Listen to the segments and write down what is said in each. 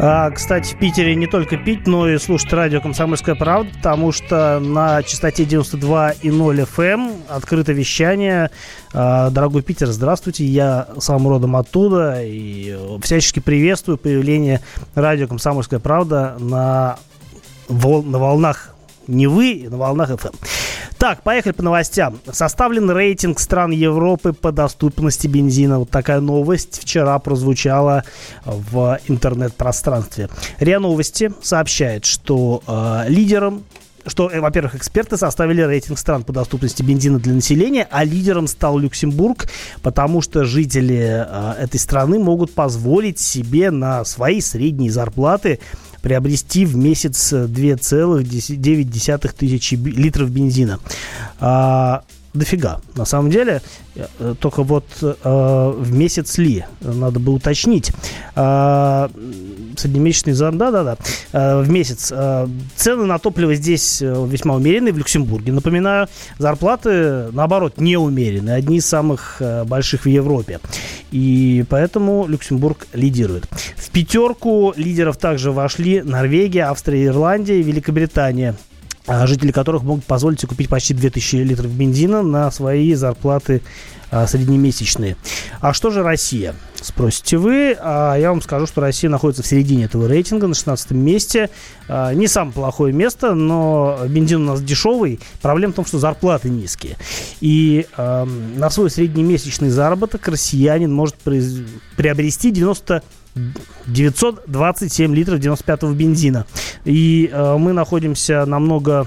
А, кстати, в Питере не только пить, но и слушать радио «Комсомольская правда», потому что на частоте 92,0 FM эм открыто вещание. А, дорогой Питер, здравствуйте, я сам родом оттуда и всячески приветствую появление радио «Комсомольская правда» на, вол- на волнах Невы на волнах FM. Так, поехали по новостям. Составлен рейтинг стран Европы по доступности бензина. Вот такая новость вчера прозвучала в интернет-пространстве. РИА Новости сообщает, что э, лидером что, э, во-первых, эксперты составили рейтинг стран по доступности бензина для населения, а лидером стал Люксембург, потому что жители э, этой страны могут позволить себе на свои средние зарплаты приобрести в месяц 2,9 тысячи литров бензина. А, дофига, на самом деле. Э, только вот э, в месяц ли, надо бы уточнить. Э, среднемесячный зам, да-да-да, э, в месяц. Э, цены на топливо здесь э, весьма умеренные, в Люксембурге. Напоминаю, зарплаты, наоборот, не умеренные, одни из самых э, больших в Европе. И поэтому Люксембург лидирует. Пятерку лидеров также вошли Норвегия, Австрия, Ирландия и Великобритания а, жители которых могут позволить себе купить почти 2000 литров бензина на свои зарплаты а, среднемесячные. А что же Россия? Спросите вы. А я вам скажу, что Россия находится в середине этого рейтинга, на 16 месте. А, не самое плохое место, но бензин у нас дешевый. Проблема в том, что зарплаты низкие. И э, на свой среднемесячный заработок россиянин может приобрести 90 927 литров 95-го бензина. И э, мы находимся намного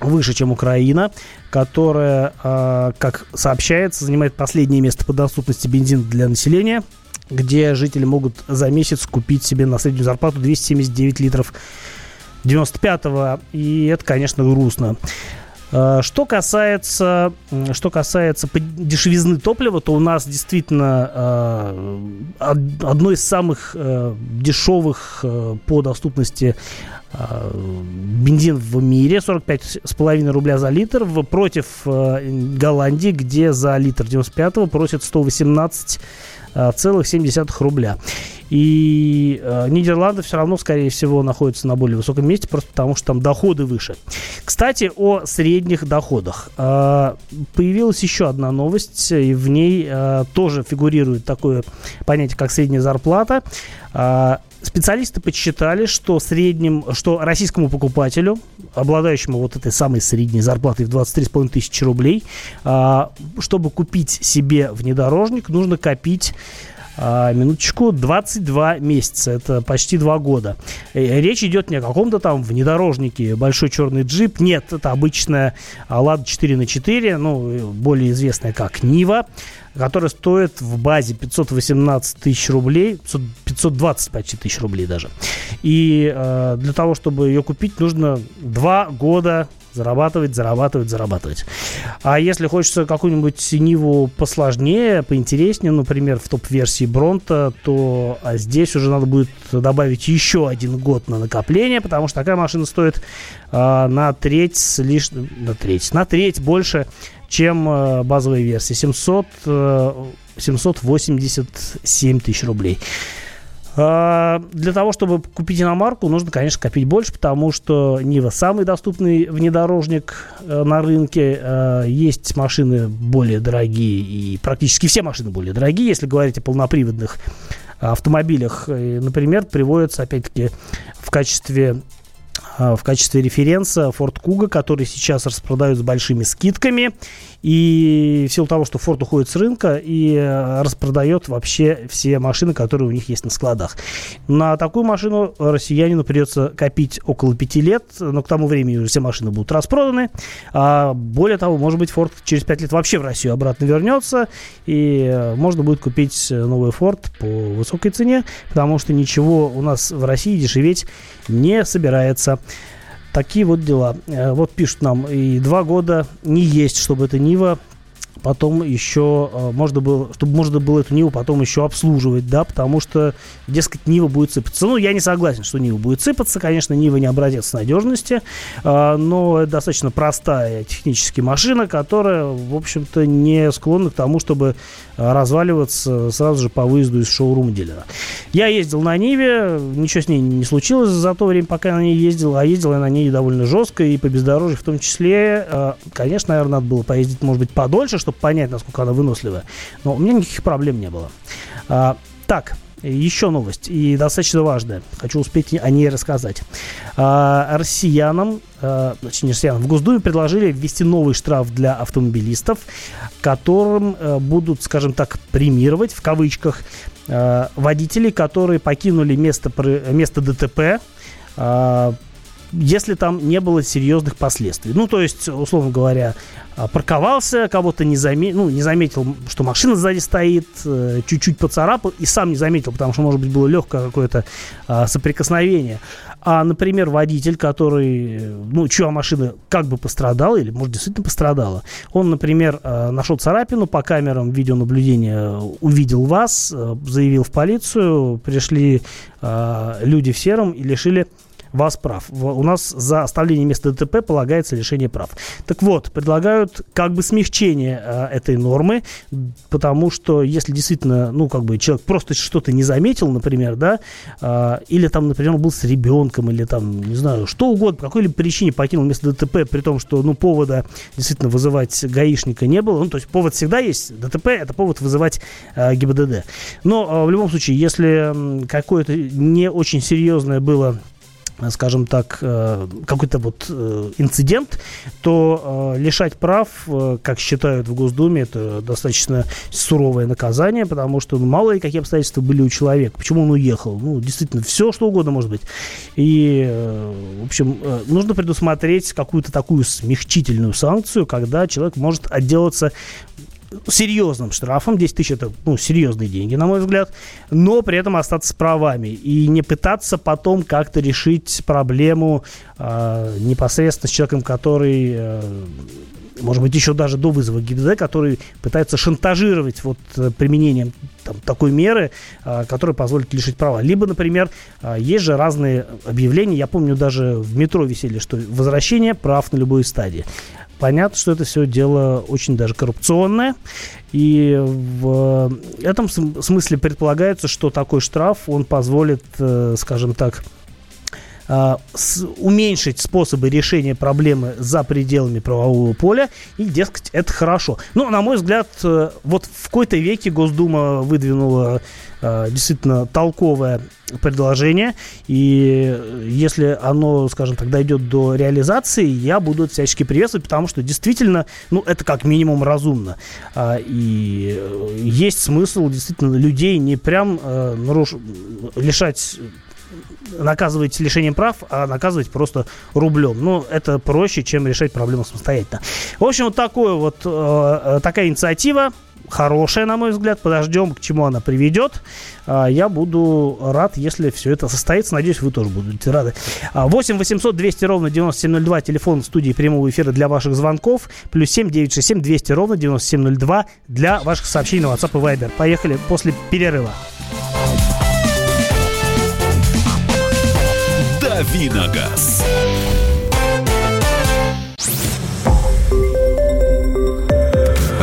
выше, чем Украина, которая, э, как сообщается, занимает последнее место по доступности бензина для населения, где жители могут за месяц купить себе на среднюю зарплату 279 литров 95-го, и это, конечно, грустно. Э, что касается, что касается дешевизны топлива, то у нас действительно э, одно из самых э, дешевых по доступности бензин в мире 45,5 рубля за литр против Голландии, где за литр 95 просят 118 целых 7 рубля. И э, Нидерланды все равно, скорее всего, находятся на более высоком месте, просто потому что там доходы выше. Кстати, о средних доходах. Э, появилась еще одна новость, и в ней э, тоже фигурирует такое понятие, как средняя зарплата. Э, специалисты подсчитали, что средним, что российскому покупателю, обладающему вот этой самой средней зарплатой в 23,5 тысячи рублей, э, чтобы купить себе внедорожник, нужно копить а, минуточку, 22 месяца, это почти 2 года. Э, речь идет не о каком-то там внедорожнике, большой черный джип, нет, это обычная Лада 4 на 4, ну, более известная как Нива, которая стоит в базе 518 тысяч рублей, 520 почти тысяч рублей даже. И э, для того, чтобы ее купить, нужно 2 года Зарабатывать, зарабатывать, зарабатывать. А если хочется какую-нибудь Ниву посложнее, поинтереснее, например, в топ-версии Бронта, то а здесь уже надо будет добавить еще один год на накопление, потому что такая машина стоит а, на треть лишь на треть, на треть больше, чем а, базовая версия. 700, а, 787 тысяч рублей. А, для того, чтобы купить иномарку, нужно, конечно, копить больше, потому что Нива самый доступный внедорожник э, на рынке. Э, есть машины более дорогие, и практически все машины более дорогие, если говорить о полноприводных автомобилях. Например, приводится, опять-таки, в качестве в качестве референса Ford Kuga, который сейчас распродают с большими скидками. И в силу того, что Ford уходит с рынка и э, распродает вообще все машины, которые у них есть на складах. На такую машину россиянину придется копить около пяти лет, но к тому времени уже все машины будут распроданы. А более того, может быть, Ford через пять лет вообще в Россию обратно вернется, и э, можно будет купить новый Ford по высокой цене, потому что ничего у нас в России дешеветь не собирается. Такие вот дела. Э, вот пишут нам, и два года не есть, чтобы эта Нива потом еще э, можно было, чтобы можно было эту Ниву потом еще обслуживать, да, потому что, дескать, Нива будет сыпаться. Ну, я не согласен, что Нива будет сыпаться, конечно, Нива не образец надежности, э, но это достаточно простая технически машина, которая, в общем-то, не склонна к тому, чтобы разваливаться сразу же по выезду из шоурума дилера. Я ездил на Ниве, ничего с ней не случилось за то время, пока я на ней ездил, а ездил я на ней довольно жестко и по бездорожью в том числе. Э, конечно, наверное, надо было поездить, может быть, подольше, чтобы понять, насколько она выносливая. Но у меня никаких проблем не было. А, так, еще новость, и достаточно важная. Хочу успеть о ней рассказать. А, россиянам, а, значит, не россиянам, в Госдуме предложили ввести новый штраф для автомобилистов, которым а, будут, скажем так, премировать, в кавычках, а, водителей, которые покинули место, место ДТП, а, если там не было серьезных последствий. Ну, то есть, условно говоря, а, парковался, кого-то не, заме... ну, не заметил, что машина сзади стоит, э, чуть-чуть поцарапал и сам не заметил, потому что, может быть, было легкое какое-то а, соприкосновение. А, например, водитель, который, ну, чья машина как бы пострадала, или, может, действительно пострадала, он, например, а, нашел царапину по камерам видеонаблюдения, увидел вас, э, заявил в полицию, пришли люди в сером и лишили вас прав. У нас за оставление места ДТП полагается лишение прав. Так вот, предлагают как бы смягчение э, этой нормы, потому что если действительно, ну, как бы человек просто что-то не заметил, например, да, э, или там, например, был с ребенком, или там, не знаю, что угодно, по какой-либо причине покинул место ДТП, при том, что, ну, повода действительно вызывать гаишника не было, ну, то есть повод всегда есть, ДТП это повод вызывать э, ГИБДД. Но в любом случае, если какое-то не очень серьезное было скажем так, э, какой-то вот э, инцидент, то э, лишать прав, как считают в Госдуме, это достаточно суровое наказание, потому что ну, мало ли какие обстоятельства были у человека, почему он уехал. Ну, действительно, все что угодно может быть. И, в общем, нужно предусмотреть какую-то такую смягчительную санкцию, когда человек может отделаться серьезным штрафом. 10 тысяч это ну, серьезные деньги, на мой взгляд. Но при этом остаться с правами. И не пытаться потом как-то решить проблему э, непосредственно с человеком, который... Э, может быть, еще даже до вызова ГИБДД, который пытается шантажировать вот э, применением там, такой меры, э, которая позволит лишить права. Либо, например, э, есть же разные объявления, я помню, даже в метро висели, что возвращение прав на любой стадии. Понятно, что это все дело очень даже коррупционное. И в этом смысле предполагается, что такой штраф, он позволит, э, скажем так, э, уменьшить способы решения проблемы за пределами правового поля, и, дескать, это хорошо. Ну, на мой взгляд, э, вот в какой-то веке Госдума выдвинула действительно толковое предложение. И если оно, скажем так, дойдет до реализации, я буду это всячески приветствовать, потому что действительно, ну, это как минимум разумно. А, и э, есть смысл действительно людей не прям э, наруш... лишать наказывать лишением прав, а наказывать просто рублем. Ну, это проще, чем решать проблему самостоятельно. В общем, вот такое вот, э, э такая инициатива хорошая, на мой взгляд. Подождем, к чему она приведет. А, я буду рад, если все это состоится. Надеюсь, вы тоже будете рады. 8 800 200 ровно 9702. Телефон студии прямого эфира для ваших звонков. Плюс 7 967 200 ровно 9702 для ваших сообщений на WhatsApp и Viber. Поехали после перерыва. Давиногаз.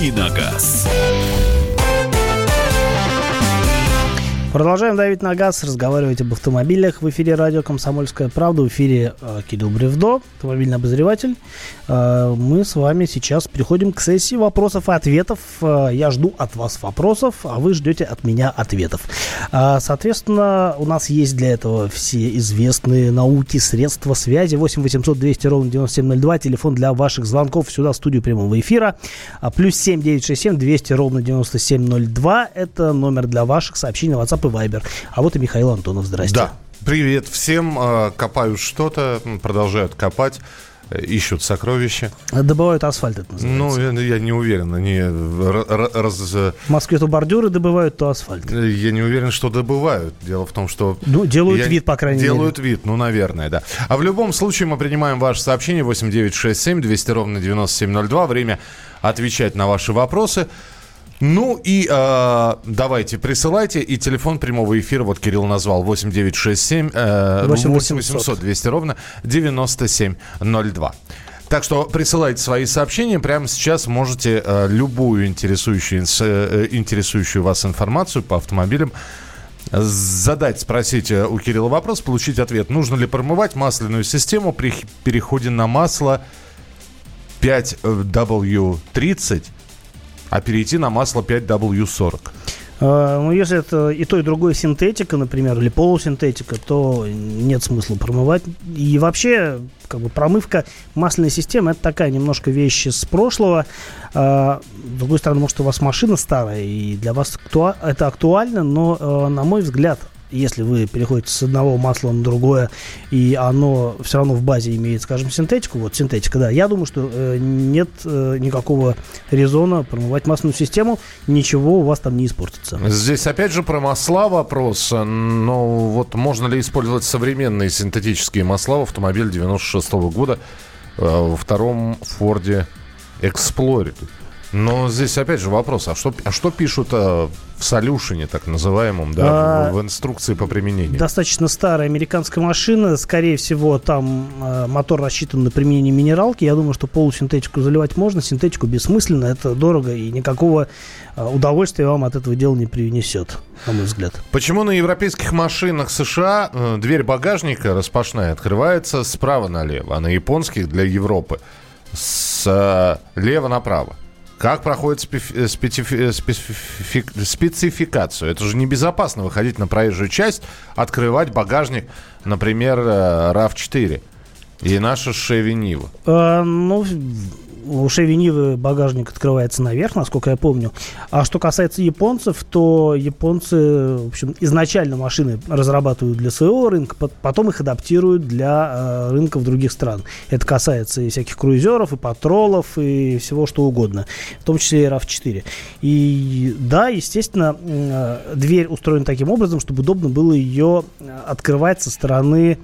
Давиногаз. Продолжаем давить на газ, разговаривать об автомобилях. В эфире радио «Комсомольская правда». В эфире э, Кирилл Бревдо, автомобильный обозреватель. Э, мы с вами сейчас переходим к сессии вопросов и ответов. Э, я жду от вас вопросов, а вы ждете от меня ответов. Э, соответственно, у нас есть для этого все известные науки, средства связи. 8 800 200 ровно 9702. Телефон для ваших звонков сюда, в студию прямого эфира. А, плюс 7 967 200 ровно 9702. Это номер для ваших сообщений на WhatsApp WhatsApp и Viber. А вот и Михаил Антонов. Здрасте. Да. Привет всем. А, копают что-то, продолжают копать э, ищут сокровища. Добывают асфальт, это называется. Ну, я, я не уверен. Они раз... В Москве то бордюры добывают, то асфальт. Э, я не уверен, что добывают. Дело в том, что... Ну, делают вид, по крайней делают мере. Делают вид, ну, наверное, да. А в любом случае мы принимаем ваше сообщение 8967 200 ровно 9702. Время отвечать на ваши вопросы. Ну и э, давайте, присылайте. И телефон прямого эфира, вот Кирилл назвал, 8967 э, 8800 200 ровно 9702. Так что присылайте свои сообщения. Прямо сейчас можете э, любую интересующую, э, интересующую вас информацию по автомобилям задать, спросить э, у Кирилла вопрос, получить ответ. Нужно ли промывать масляную систему при переходе на масло 5W30 а перейти на масло 5W40? А, ну, если это и то, и другое синтетика, например, или полусинтетика, то нет смысла промывать. И вообще, как бы промывка масляной системы это такая немножко вещь с прошлого. А, с другой стороны, может, у вас машина старая, и для вас это актуально, но, а, на мой взгляд, если вы переходите с одного масла на другое, и оно все равно в базе имеет, скажем, синтетику, вот синтетика, да, я думаю, что э, нет э, никакого резона промывать масляную систему, ничего у вас там не испортится. Здесь опять же про масла вопрос, но вот можно ли использовать современные синтетические масла в автомобиле 96 -го года э, во втором Форде Explorer? Но здесь опять же вопрос, а что, а что пишут а, в солюшене, так называемом, да, а, в, инструкции по применению? Достаточно старая американская машина, скорее всего, там а, мотор рассчитан на применение минералки. Я думаю, что полусинтетику заливать можно, синтетику бессмысленно, это дорого и никакого а, удовольствия вам от этого дела не принесет, на мой взгляд. Почему на европейских машинах США э, дверь багажника распашная открывается справа налево, а на японских для Европы с э, направо? Как проходит специфи- э, специфи- э, спецификацию? Это же небезопасно выходить на проезжую часть, открывать багажник, например, RAV4 э, и наша Chevy Niva. А, ну, у Niva багажник открывается наверх, насколько я помню. А что касается японцев, то японцы, в общем, изначально машины разрабатывают для своего рынка, потом их адаптируют для э, рынков других стран. Это касается и всяких круизеров, и патролов, и всего что угодно, в том числе и RAV4. И да, естественно, э, дверь устроена таким образом, чтобы удобно было ее открывать со стороны Э,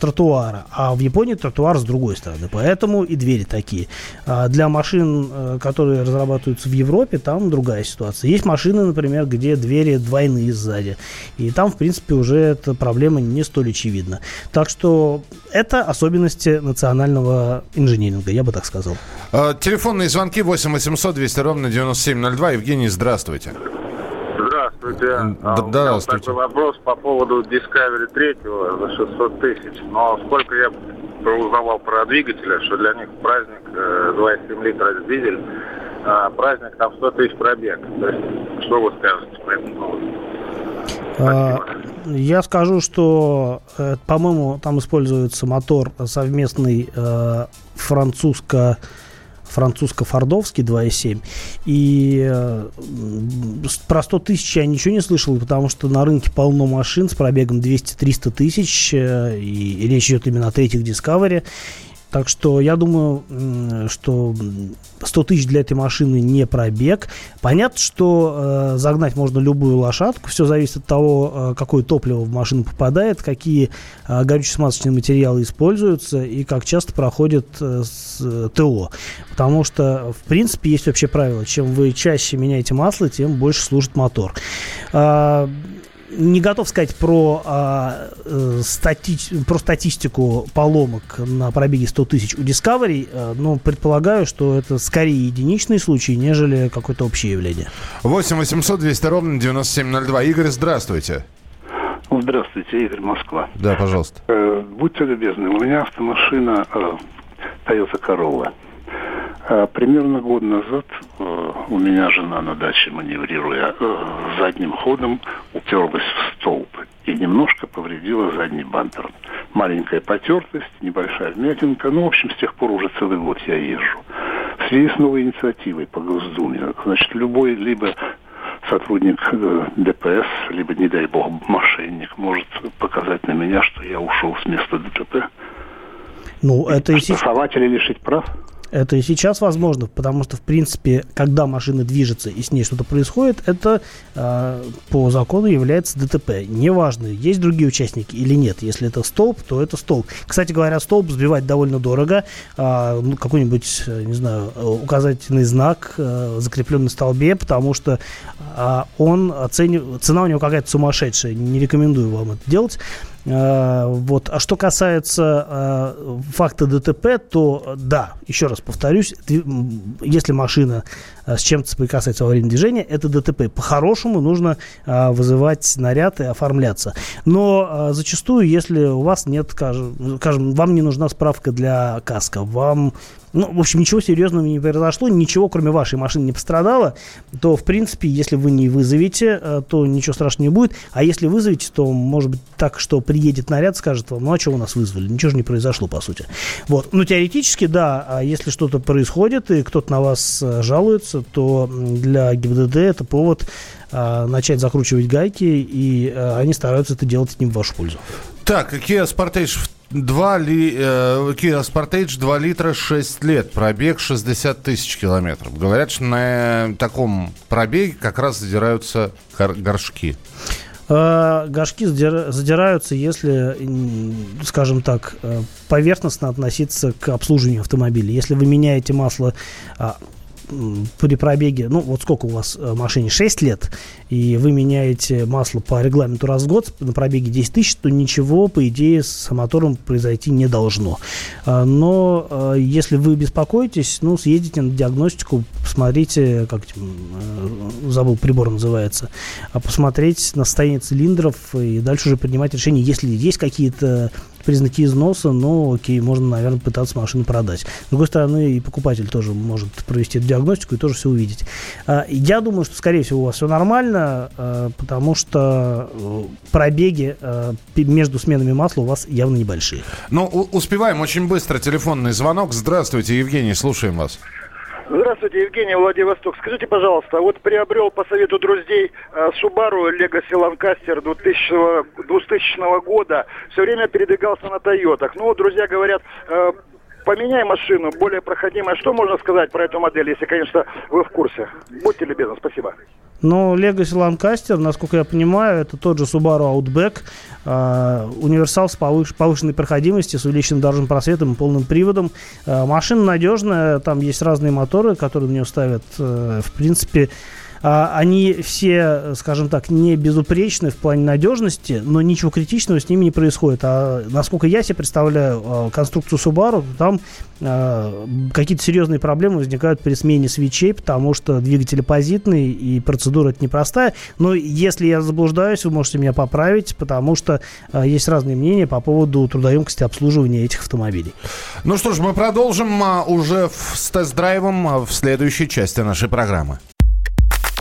тротуара, а в Японии тротуар с другой стороны, поэтому и двери такие. А для машин, э, которые разрабатываются в Европе, там другая ситуация. Есть машины, например, где двери двойные сзади, и там, в принципе, уже эта проблема не столь очевидна. Так что это особенности национального инжиниринга, я бы так сказал. А, телефонные звонки 8 800 200 ровно 9702. Евгений, здравствуйте. Здравствуйте. Да, а, здравствуйте. Такой вопрос по поводу Discovery 3 за 600 тысяч. Но сколько я узнавал про двигателя, что для них праздник 2,7 э, литра дизель, а праздник там 100 тысяч пробег. То есть, что вы скажете по этому поводу? А, я скажу, что, э, по-моему, там используется мотор совместный э, французско французско-фордовский 2.7. И э, про 100 тысяч я ничего не слышал, потому что на рынке полно машин с пробегом 200-300 тысяч, э, и речь идет именно о третьих Discovery. Так что я думаю, что 100 тысяч для этой машины не пробег. Понятно, что э, загнать можно любую лошадку. Все зависит от того, э, какое топливо в машину попадает, какие э, горюче-смазочные материалы используются и как часто проходит э, с, ТО. Потому что, в принципе, есть вообще правило. Чем вы чаще меняете масло, тем больше служит мотор. Э, не готов сказать про, а, э, стати... про статистику поломок на пробеге 100 тысяч у Discovery, э, но предполагаю, что это скорее единичный случай, нежели какое-то общее явление. 8 800 200 ровно 9702. Игорь, здравствуйте. Здравствуйте, Игорь, Москва. Да, пожалуйста. Э, будьте любезны, у меня автомашина э, Toyota Corolla. А, примерно год назад э, у меня жена на даче, маневрируя э, задним ходом, уперлась в столб и немножко повредила задний бампер. Маленькая потертость, небольшая вмятинка. Ну, в общем, с тех пор уже целый год я езжу. В связи с новой инициативой по Госдуме, значит, любой либо сотрудник э, ДПС, либо, не дай бог, мошенник может показать на меня, что я ушел с места ДТП. Ну, это и Штрафовать или лишить прав? Это и сейчас возможно, потому что, в принципе, когда машина движется и с ней что-то происходит, это э, по закону является ДТП. Неважно, есть другие участники или нет. Если это столб, то это столб. Кстати говоря, столб сбивать довольно дорого. Э, ну, какой-нибудь, не знаю, указательный знак э, закреплен на столбе, потому что э, он оценив... цена у него какая-то сумасшедшая. Не рекомендую вам это делать. Э, вот. А что касается э, факта ДТП, то да, еще раз повторюсь, если машина с чем-то соприкасается во время движения, это ДТП. По-хорошему нужно вызывать наряд и оформляться. Но зачастую, если у вас нет, скажем, вам не нужна справка для каска, вам ну, в общем, ничего серьезного не произошло, ничего, кроме вашей машины, не пострадало, то, в принципе, если вы не вызовете, э, то ничего страшного не будет. А если вызовете, то, может быть, так, что приедет наряд, скажет вам, ну, а что у нас вызвали? Ничего же не произошло, по сути. Вот. Но теоретически, да, а если что-то происходит, и кто-то на вас э, жалуется, то для ГИБДД это повод а, начать закручивать гайки, и а, они стараются это делать не в вашу пользу. Так, Kia Sportage 2 ли, э, Kia Sportage 2 литра 6 лет, пробег 60 тысяч километров. Говорят, что на таком пробеге как раз задираются горшки. Э, горшки задираются, если, скажем так, э, поверхностно относиться к обслуживанию автомобиля. Если вы меняете масло а, при пробеге, ну вот сколько у вас э, машине, 6 лет, и вы меняете масло по регламенту раз в год на пробеге 10 тысяч, то ничего, по идее, с мотором произойти не должно. А, но э, если вы беспокоитесь, ну, съездите на диагностику, посмотрите, как э, забыл, прибор называется, а посмотреть на состояние цилиндров и дальше уже принимать решение, если есть какие-то признаки износа, но окей, можно, наверное, пытаться машину продать. С другой стороны, и покупатель тоже может провести эту диагностику и тоже все увидеть. А, я думаю, что, скорее всего, у вас все нормально, а, потому что э, пробеги а, между сменами масла у вас явно небольшие. Ну, успеваем очень быстро. Телефонный звонок. Здравствуйте, Евгений, слушаем вас. Здравствуйте, Евгений, Владивосток. Скажите, пожалуйста, вот приобрел по совету друзей э, Subaru Legacy Lancaster 2000, 2000 года. Все время передвигался на Тойотах. Ну, друзья говорят, э, поменяй машину, более проходимая. Что можно сказать про эту модель, если, конечно, вы в курсе? Будьте любезны, спасибо. Ну, Legacy Lancaster, насколько я понимаю, это тот же Subaru Outback, э, универсал с повыш, повышенной проходимостью, с увеличенным дорожным просветом и полным приводом. Э, машина надежная, там есть разные моторы, которые на нее ставят. Э, в принципе, они все, скажем так, не безупречны в плане надежности, но ничего критичного с ними не происходит. А насколько я себе представляю а, конструкцию Subaru, то там а, какие-то серьезные проблемы возникают при смене свечей, потому что двигатель оппозитный, и процедура это непростая. Но если я заблуждаюсь, вы можете меня поправить, потому что есть разные мнения по поводу трудоемкости обслуживания этих автомобилей. Ну что ж, мы продолжим уже с тест-драйвом в следующей части нашей программы.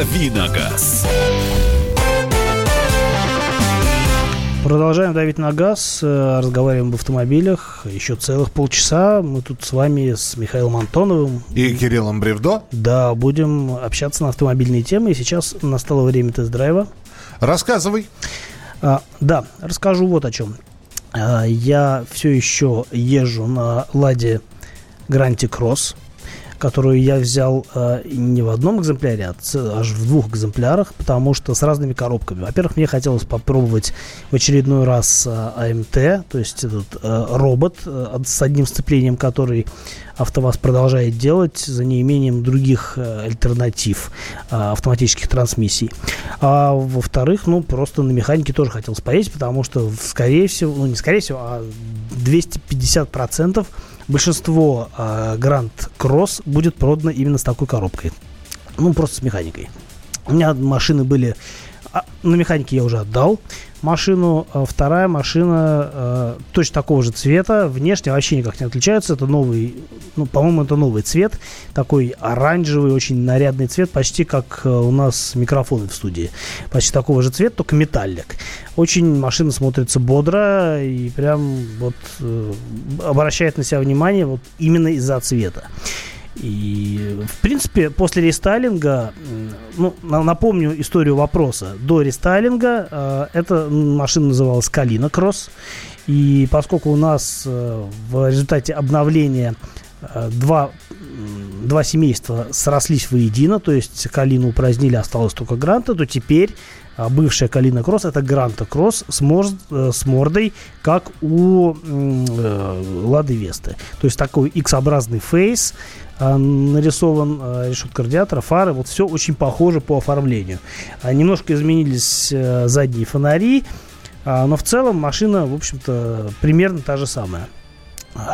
Давиногаз. Продолжаем давить на газ, э, разговариваем об автомобилях. Еще целых полчаса. Мы тут с вами, с Михаилом Антоновым. И Кириллом Бревдо. Да, будем общаться на автомобильные темы. И сейчас настало время тест-драйва. Рассказывай. А, да, расскажу вот о чем. А, я все еще езжу на Ладе Гранти Кросс которую я взял э, не в одном экземпляре, а аж в двух экземплярах, потому что с разными коробками. Во-первых, мне хотелось попробовать в очередной раз э, АМТ, то есть этот э, робот э, с одним сцеплением, который АвтоВАЗ продолжает делать за неимением других э, альтернатив э, автоматических трансмиссий. А во-вторых, ну, просто на механике тоже хотелось поесть, потому что, скорее всего, ну, не скорее всего, а 250 процентов большинство э, Grand Cross будет продано именно с такой коробкой. Ну, просто с механикой. У меня машины были... А, на механике я уже отдал машину. А вторая машина э, точно такого же цвета. Внешне вообще никак не отличаются. Это новый, ну, по-моему, это новый цвет. Такой оранжевый, очень нарядный цвет. Почти как у нас микрофоны в студии. Почти такого же цвета, только металлик. Очень машина смотрится бодро и прям вот э, обращает на себя внимание вот именно из-за цвета. И, в принципе, после рестайлинга, ну, напомню историю вопроса. До рестайлинга э, эта машина называлась Калина Кросс. И поскольку у нас э, в результате обновления э, два, два семейства срослись воедино, то есть Калину упразднили, осталось только Гранта, то теперь бывшая Калина Кросс это Гранта Кросс с, морд, э, с мордой, как у э, Лады Весты. То есть такой X-образный фейс, а, нарисован а, решетка радиатора, фары, вот все очень похоже по оформлению. А, немножко изменились задние фонари, но в целом машина, в общем-то, примерно та же самая.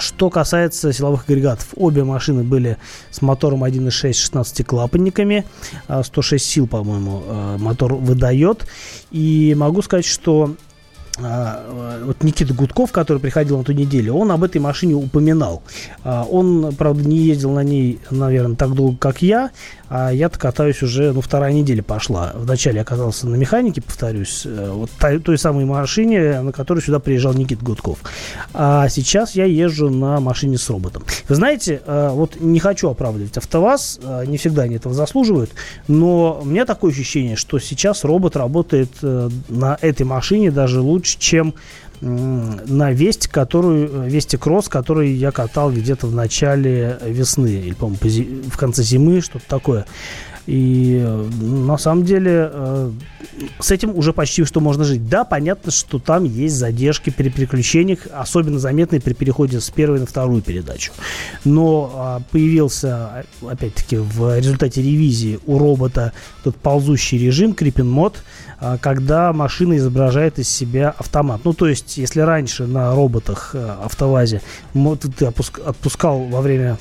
Что касается силовых агрегатов, обе машины были с мотором 1.6 16 клапанниками, 106 сил, по-моему, мотор выдает. И могу сказать, что а, вот Никита Гудков, который приходил на ту неделю, он об этой машине упоминал. А, он, правда, не ездил на ней, наверное, так долго, как я, а я-то катаюсь уже, ну, вторая неделя пошла. Вначале я катался на механике, повторюсь, э, вот той, той самой машине, на которой сюда приезжал Никит Гудков. А сейчас я езжу на машине с роботом. Вы знаете, э, вот не хочу оправдывать АвтоВАЗ, э, не всегда они этого заслуживают, но у меня такое ощущение, что сейчас робот работает на этой машине даже лучше, чем на Весть, которую, Вести Кросс, который я катал где-то в начале весны, или, по-моему, в конце зимы, что-то такое. И на самом деле э, с этим уже почти что можно жить. Да, понятно, что там есть задержки при переключениях, особенно заметные при переходе с первой на вторую передачу. Но а, появился, опять-таки, в результате ревизии у робота тот ползущий режим, creeping мод, когда машина изображает из себя автомат. Ну, то есть, если раньше на роботах э, автовазе ты отпускал во время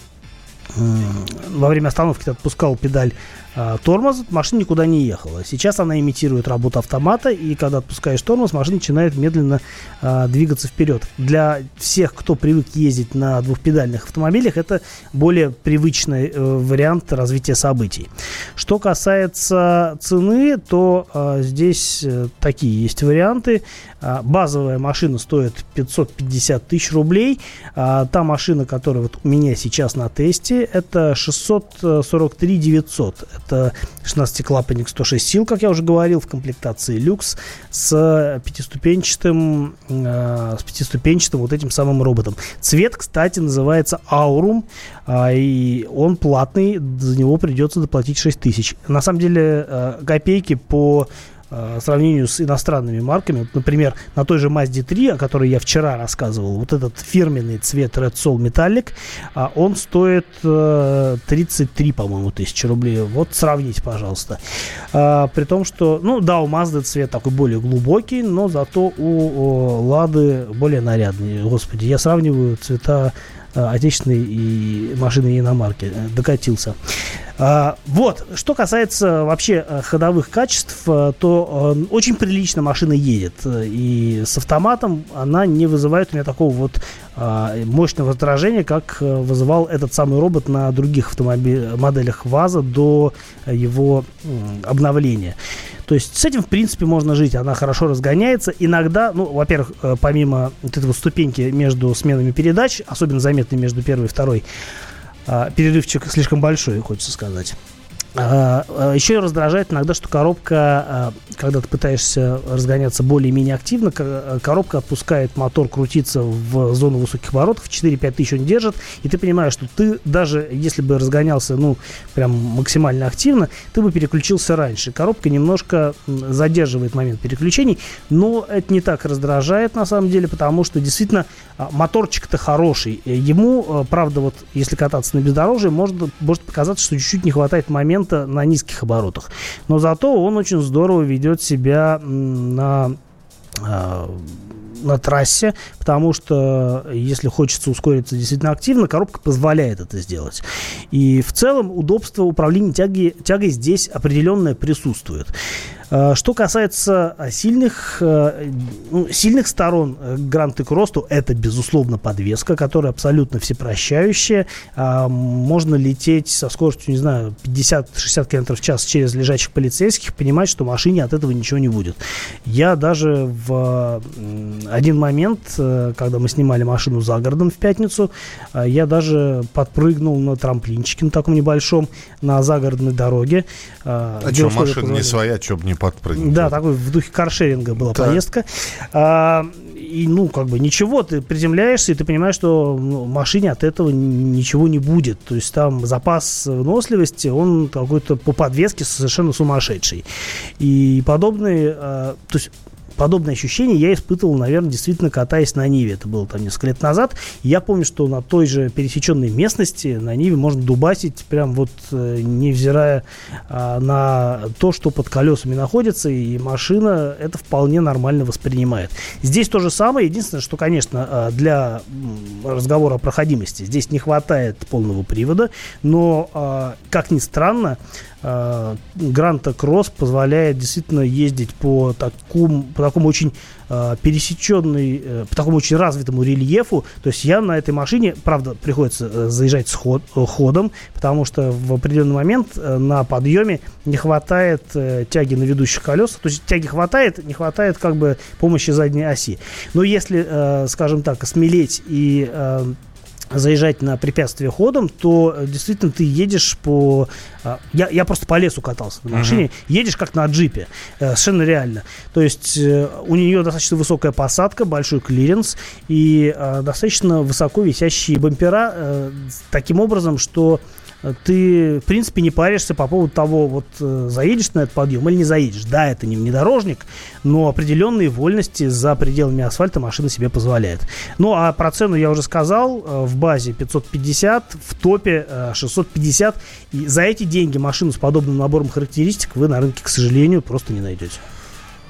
во время остановки ты отпускал педаль а, тормоз, машина никуда не ехала. Сейчас она имитирует работу автомата, и когда отпускаешь тормоз, машина начинает медленно а, двигаться вперед. Для всех, кто привык ездить на двухпедальных автомобилях, это более привычный э, вариант развития событий. Что касается цены, то а, здесь э, такие есть варианты. А, базовая машина стоит 550 тысяч рублей. А, та машина, которая вот у меня сейчас на тесте, это 643 900 это 16-клапанник 106 сил, как я уже говорил, в комплектации люкс с пятиступенчатым, э, с пятиступенчатым вот этим самым роботом. Цвет, кстати, называется Aurum, э, и он платный, за него придется доплатить 6 тысяч. На самом деле, э, копейки по э, сравнению с иностранными марками. Например, на той же Mazda 3, о которой я вчера рассказывал, вот этот фирменный цвет Red Soul Metallic, э, он стоит э, 33, по-моему, тысячи рублей. Вот сравните, пожалуйста. Э, при том, что, ну да, у Mazda цвет такой более глубокий, но зато у, Лады более нарядный. Господи, я сравниваю цвета э, отечественной и машины иномарки. Э, докатился. А, вот, что касается вообще э, ходовых качеств, э, то э, очень прилично машина едет. И с автоматом она не вызывает у меня такого вот а, мощного раздражения, как вызывал этот самый робот на других автомобиль, моделях ВАЗа до его обновления. То есть с этим, в принципе, можно жить. Она хорошо разгоняется. Иногда, ну, во-первых, э, помимо вот этой вот ступеньки между сменами передач, особенно заметной между первой и второй, а, перерывчик слишком большой, хочется сказать. А, а, Еще раздражает иногда, что коробка, а, когда ты пытаешься разгоняться более-менее активно, коробка отпускает мотор крутиться в зону высоких оборотов, 4-5 тысяч он держит, и ты понимаешь, что ты даже если бы разгонялся, ну, прям максимально активно, ты бы переключился раньше. Коробка немножко задерживает момент переключений, но это не так раздражает на самом деле, потому что действительно моторчик-то хороший. Ему, правда, вот если кататься на бездорожье, может, может показаться, что чуть-чуть не хватает момента момента на низких оборотах. Но зато он очень здорово ведет себя на а, на трассе, потому что если хочется ускориться действительно активно, коробка позволяет это сделать. И в целом удобство управления тяги, тягой здесь определенное присутствует. Э, что касается э, сильных, э, ну, сильных сторон Гранд Кросту, это, безусловно, подвеска, которая абсолютно всепрощающая. Можно лететь со скоростью, не знаю, 50-60 км в час через лежачих полицейских, понимать, что машине от этого ничего не будет. Я даже в один момент, когда мы снимали машину за городом в пятницу, я даже подпрыгнул на трамплинчике на таком небольшом, на загородной дороге. А что, машина не своя, что бы не подпрыгнуть. Да, такой в духе каршеринга была так. поездка. А, и, ну, как бы ничего, ты приземляешься, и ты понимаешь, что ну, машине от этого ничего не будет. То есть там запас выносливости, он какой-то по подвеске совершенно сумасшедший. И подобные, а, то есть подобное ощущение я испытывал, наверное, действительно катаясь на Ниве. Это было там несколько лет назад. я помню, что на той же пересеченной местности на Ниве можно дубасить, прям вот э, невзирая а, на то, что под колесами находится, и машина это вполне нормально воспринимает. Здесь то же самое. Единственное, что, конечно, а, для разговора о проходимости здесь не хватает полного привода, но, а, как ни странно, Гранта Кросс позволяет действительно ездить по такому, по такому очень э, пересеченной, э, по такому очень развитому рельефу. То есть я на этой машине, правда, приходится э, заезжать с ход, э, ходом, потому что в определенный момент э, на подъеме не хватает э, тяги на ведущих колесах. То есть тяги хватает, не хватает как бы помощи задней оси. Но если, э, скажем так, смелеть и э, заезжать на препятствие ходом, то э, действительно ты едешь по... А, я, я просто по лесу катался на машине. Uh-huh. Едешь как на джипе. Э, совершенно реально. То есть э, у нее достаточно высокая посадка, большой клиренс и достаточно высоко висящие бампера таким образом, что ты, в принципе, не паришься по поводу того, вот э, заедешь на этот подъем или не заедешь. Да, это не внедорожник, но определенные вольности за пределами асфальта машина себе позволяет. Ну, а про цену я уже сказал. Э, в базе 550, в топе 650. Э, И за эти деньги машину с подобным набором характеристик вы на рынке, к сожалению, просто не найдете.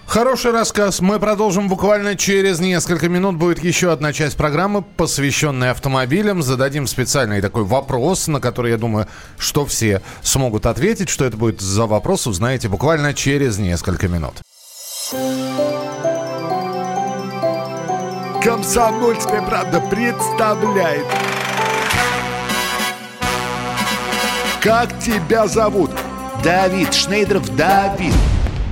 Хороший рассказ. Мы продолжим буквально через несколько минут. Будет еще одна часть программы, посвященная автомобилям. Зададим специальный такой вопрос, на который, я думаю, что все смогут ответить. Что это будет за вопрос, узнаете буквально через несколько минут. Комсомольская правда представляет. Как тебя зовут? Давид Шнейдров Давид.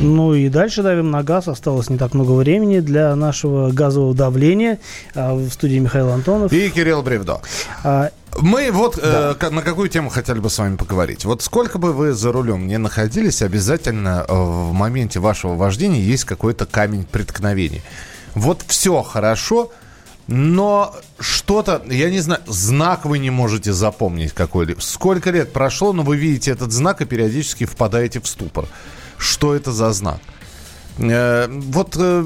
Ну и дальше давим на газ. Осталось не так много времени для нашего газового давления. А, в студии Михаил Антонов. И Кирилл Бревдо. А, мы вот да. э, на какую тему хотели бы с вами поговорить. Вот сколько бы вы за рулем не находились, обязательно э, в моменте вашего вождения есть какой-то камень преткновения. Вот все хорошо, но что-то, я не знаю, знак вы не можете запомнить какой-либо. Сколько лет прошло, но вы видите этот знак и периодически впадаете в ступор. Что это за знак? Э, вот, э,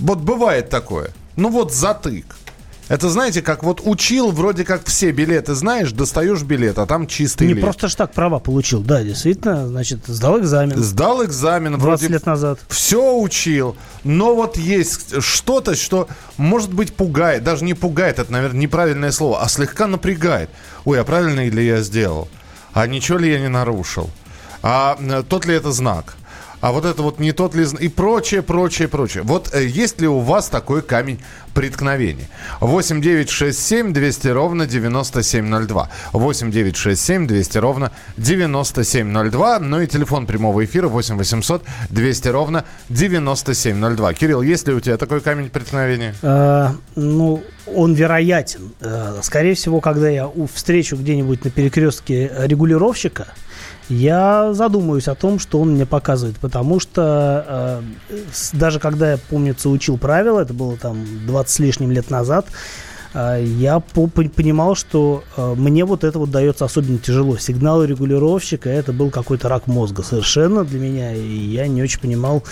вот бывает такое. Ну вот затык. Это, знаете, как вот учил, вроде как все билеты знаешь, достаешь билет, а там чистый Не лист. просто ж так права получил, да, действительно, значит, сдал экзамен. Сдал экзамен. 20 вроде лет назад. Все учил, но вот есть что-то, что, может быть, пугает. Даже не пугает, это, наверное, неправильное слово, а слегка напрягает. Ой, а правильно ли я сделал? А ничего ли я не нарушил? А э, тот ли это знак? а вот это вот не тот ли... И прочее, прочее, прочее. Вот э, есть ли у вас такой камень преткновения? 8 9 6 7 200 ровно 9702. 8 9 6 7 200 ровно 9702. Ну и телефон прямого эфира 8 800 200 ровно 9702. Кирилл, есть ли у тебя такой камень преткновения? А, ну, он вероятен. Э, скорее всего, когда я встречу где-нибудь на перекрестке регулировщика, я задумаюсь о том, что он мне показывает, потому что э, даже когда я, помнится, учил правила, это было там 20 с лишним лет назад, э, я по понимал, что э, мне вот это вот дается особенно тяжело. Сигналы регулировщика, это был какой-то рак мозга совершенно для меня, и я не очень понимал,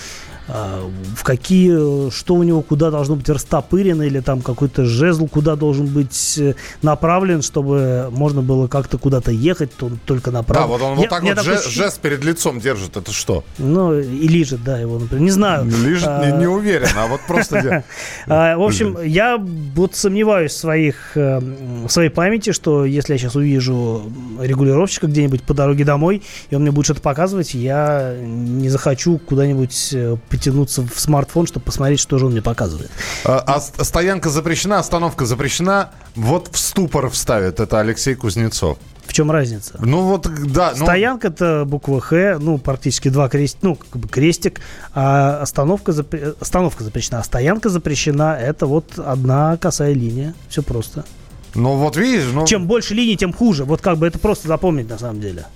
в какие, что у него куда должно быть растопырено, или там какой-то жезл куда должен быть э, направлен, чтобы можно было как-то куда-то ехать, то только направо. Да, вот он я, вот так вот жест, жест перед лицом держит, это что? Ну, и лижет, да, его, например, не знаю. Лижет, а... не, не уверен, а вот просто... А, в общем, я вот сомневаюсь в своих, э, в своей памяти, что если я сейчас увижу регулировщика где-нибудь по дороге домой, и он мне будет что-то показывать, я не захочу куда-нибудь э, потянуться в смартфон, чтобы посмотреть, что же он мне показывает. А, а стоянка запрещена, остановка запрещена. Вот в ступор вставит. Это Алексей Кузнецов. В чем разница? Ну вот, да. Ну... Стоянка это буква Х, ну практически два крест, ну как бы крестик, а остановка, запр... остановка запрещена, а стоянка запрещена, это вот одна косая линия, все просто. Ну вот видишь, ну... Чем больше линий, тем хуже. Вот как бы это просто запомнить на самом деле.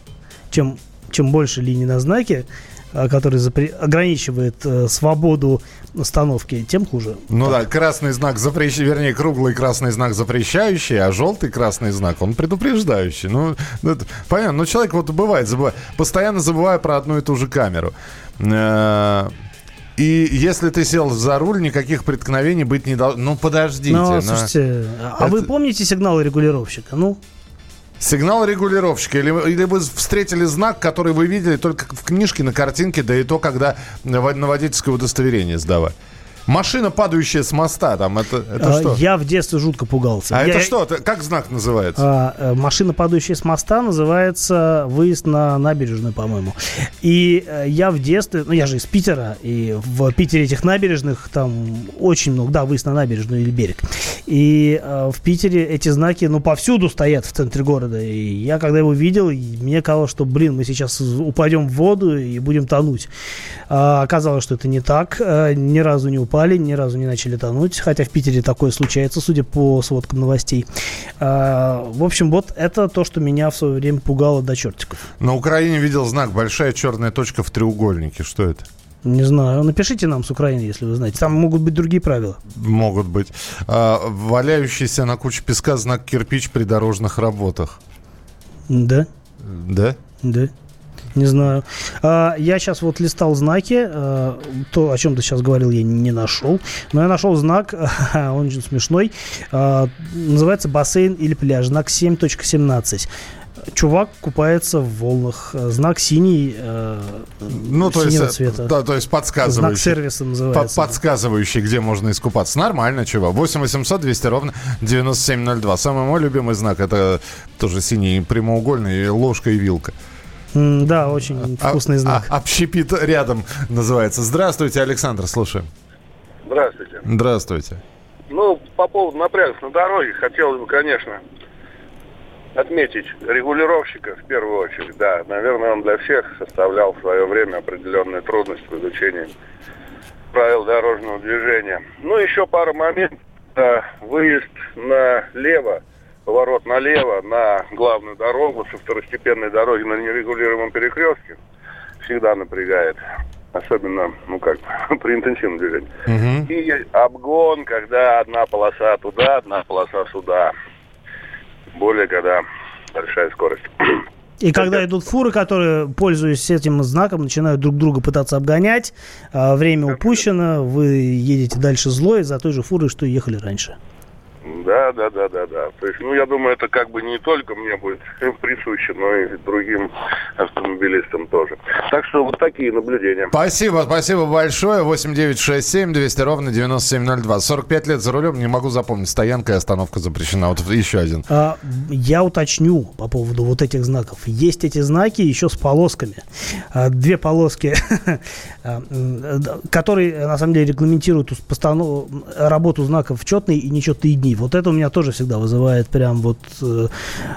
Чем, чем больше линий на знаке, который запре- ограничивает э, свободу установки, тем хуже. Ну так. да, красный знак запрещающий, вернее, круглый красный знак запрещающий, а желтый красный знак, он предупреждающий. Ну, ну это, понятно, но человек вот бывает, забывает, постоянно забывая про одну и ту же камеру. Э, и если ты сел за руль, никаких преткновений быть не должно. Ну, подождите. Ну, но... слушайте, а это... вы помните сигналы регулировщика? Ну, Сигнал регулировщика. Или, или вы встретили знак, который вы видели только в книжке, на картинке, да и то, когда на водительское удостоверение сдавать. Машина, падающая с моста, там, это, это а, что? Я в детстве жутко пугался. А я, это что? Как знак называется? А, э, машина, падающая с моста, называется выезд на набережную, по-моему. И э, я в детстве, ну, я же из Питера, и в Питере этих набережных там очень много, да, выезд на набережную или берег. И э, в Питере эти знаки, ну, повсюду стоят в центре города. И я, когда его видел, мне казалось, что, блин, мы сейчас упадем в воду и будем тонуть. А, оказалось, что это не так. А, ни разу не упали, ни разу не начали тонуть, хотя в Питере такое случается, судя по сводкам новостей. А, в общем, вот это то, что меня в свое время пугало до чертиков. На Украине видел знак «Большая черная точка в треугольнике». Что это? Не знаю. Напишите нам с Украины, если вы знаете. Там могут быть другие правила. Могут быть. А, валяющийся на куче песка знак кирпич при дорожных работах. Да. Да? Да. Не знаю. А, я сейчас вот листал знаки. А, то, о чем ты сейчас говорил, я не нашел. Но я нашел знак, он очень смешной. А, называется бассейн или пляж. Знак 7.17 чувак купается в волнах. Знак синий, э, ну, то есть, цвета. Да, то есть подсказывающий. Знак сервиса называется. подсказывающий, где можно искупаться. Нормально, чувак. 8 800 200 ровно 9702. Самый мой любимый знак, это тоже синий прямоугольный, ложка и вилка. Да, очень а, вкусный знак. А, общепит рядом называется. Здравствуйте, Александр, слушаем. Здравствуйте. Здравствуйте. Ну, по поводу напрягов на дороге, хотелось бы, конечно, отметить регулировщика в первую очередь. Да, наверное, он для всех составлял в свое время определенную трудность в изучении правил дорожного движения. Ну, еще пара моментов. Выезд налево поворот налево на главную дорогу со второстепенной дороги на нерегулируемом перекрестке всегда напрягает. особенно, ну как, при интенсивном движении. Угу. И обгон, когда одна полоса туда, одна полоса сюда. Более, когда большая скорость. И когда идут фуры, которые, пользуясь этим знаком, начинают друг друга пытаться обгонять, а время упущено, вы едете дальше злой за той же фурой, что ехали раньше. Да, да, да, да, да. То есть, ну, я думаю, это как бы не только мне будет присуще, но и другим автомобилистам тоже. Так что вот такие наблюдения. Спасибо, спасибо большое. 8967 200 ровно 9702. 45 лет за рулем, не могу запомнить, стоянка и остановка запрещена. Вот еще один. А, я уточню по поводу вот этих знаков. Есть эти знаки еще с полосками. А, две полоски, а, которые, на самом деле, регламентируют постанов... работу знаков в четные и нечетные дни. Вот это у меня тоже всегда вызывает прям вот э,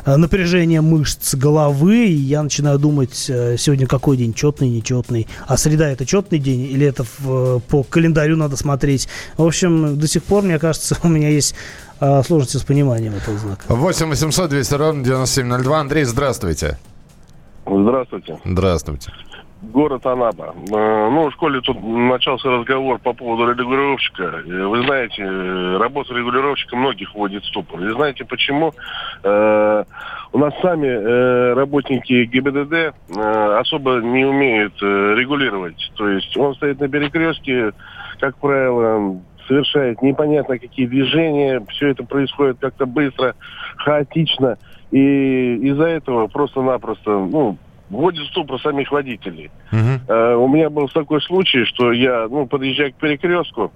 напряжение мышц головы, и я начинаю думать, э, сегодня какой день, четный, нечетный, а среда это четный день, или это в, по календарю надо смотреть. В общем, до сих пор, мне кажется, у меня есть э, сложности с пониманием этого знака. 8 800 200 ровно 9702. Андрей, здравствуйте. Здравствуйте. Здравствуйте город Анапа. Э, ну, в школе тут начался разговор по поводу регулировщика. Вы знаете, работа регулировщика многих вводит в ступор. И знаете почему? Э, у нас сами э, работники ГИБДД особо не умеют регулировать. То есть он стоит на перекрестке, как правило, совершает непонятно какие движения, все это происходит как-то быстро, хаотично, и из-за этого просто-напросто, ну, вводит ступор самих водителей. Uh-huh. Uh, у меня был такой случай, что я, ну, подъезжая к перекрестку,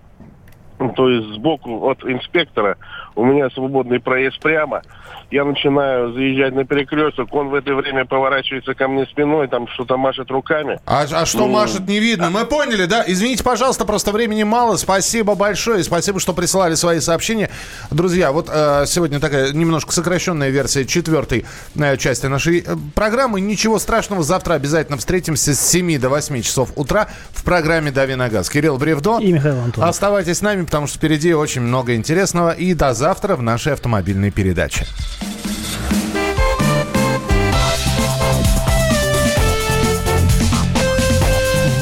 то есть сбоку от инспектора, у меня свободный проезд прямо, я начинаю заезжать на перекресток, он в это время поворачивается ко мне спиной, там что-то машет руками. А, а что ну, машет, не видно. Мы поняли, да? Извините, пожалуйста, просто времени мало. Спасибо большое, спасибо, что присылали свои сообщения. Друзья, вот э, сегодня такая немножко сокращенная версия четвертой э, части нашей э, программы. Ничего страшного, завтра обязательно встретимся с 7 до 8 часов утра в программе «Дави на газ». Кирилл Бревдо. И Михаил Антонов. Оставайтесь с нами, потому что впереди очень много интересного. И до завтра в нашей автомобильной передаче.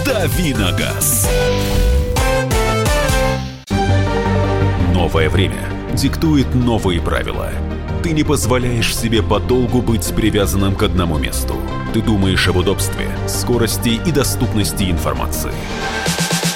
Давиногаз. Новое время диктует новые правила. Ты не позволяешь себе подолгу быть привязанным к одному месту. Ты думаешь об удобстве, скорости и доступности информации.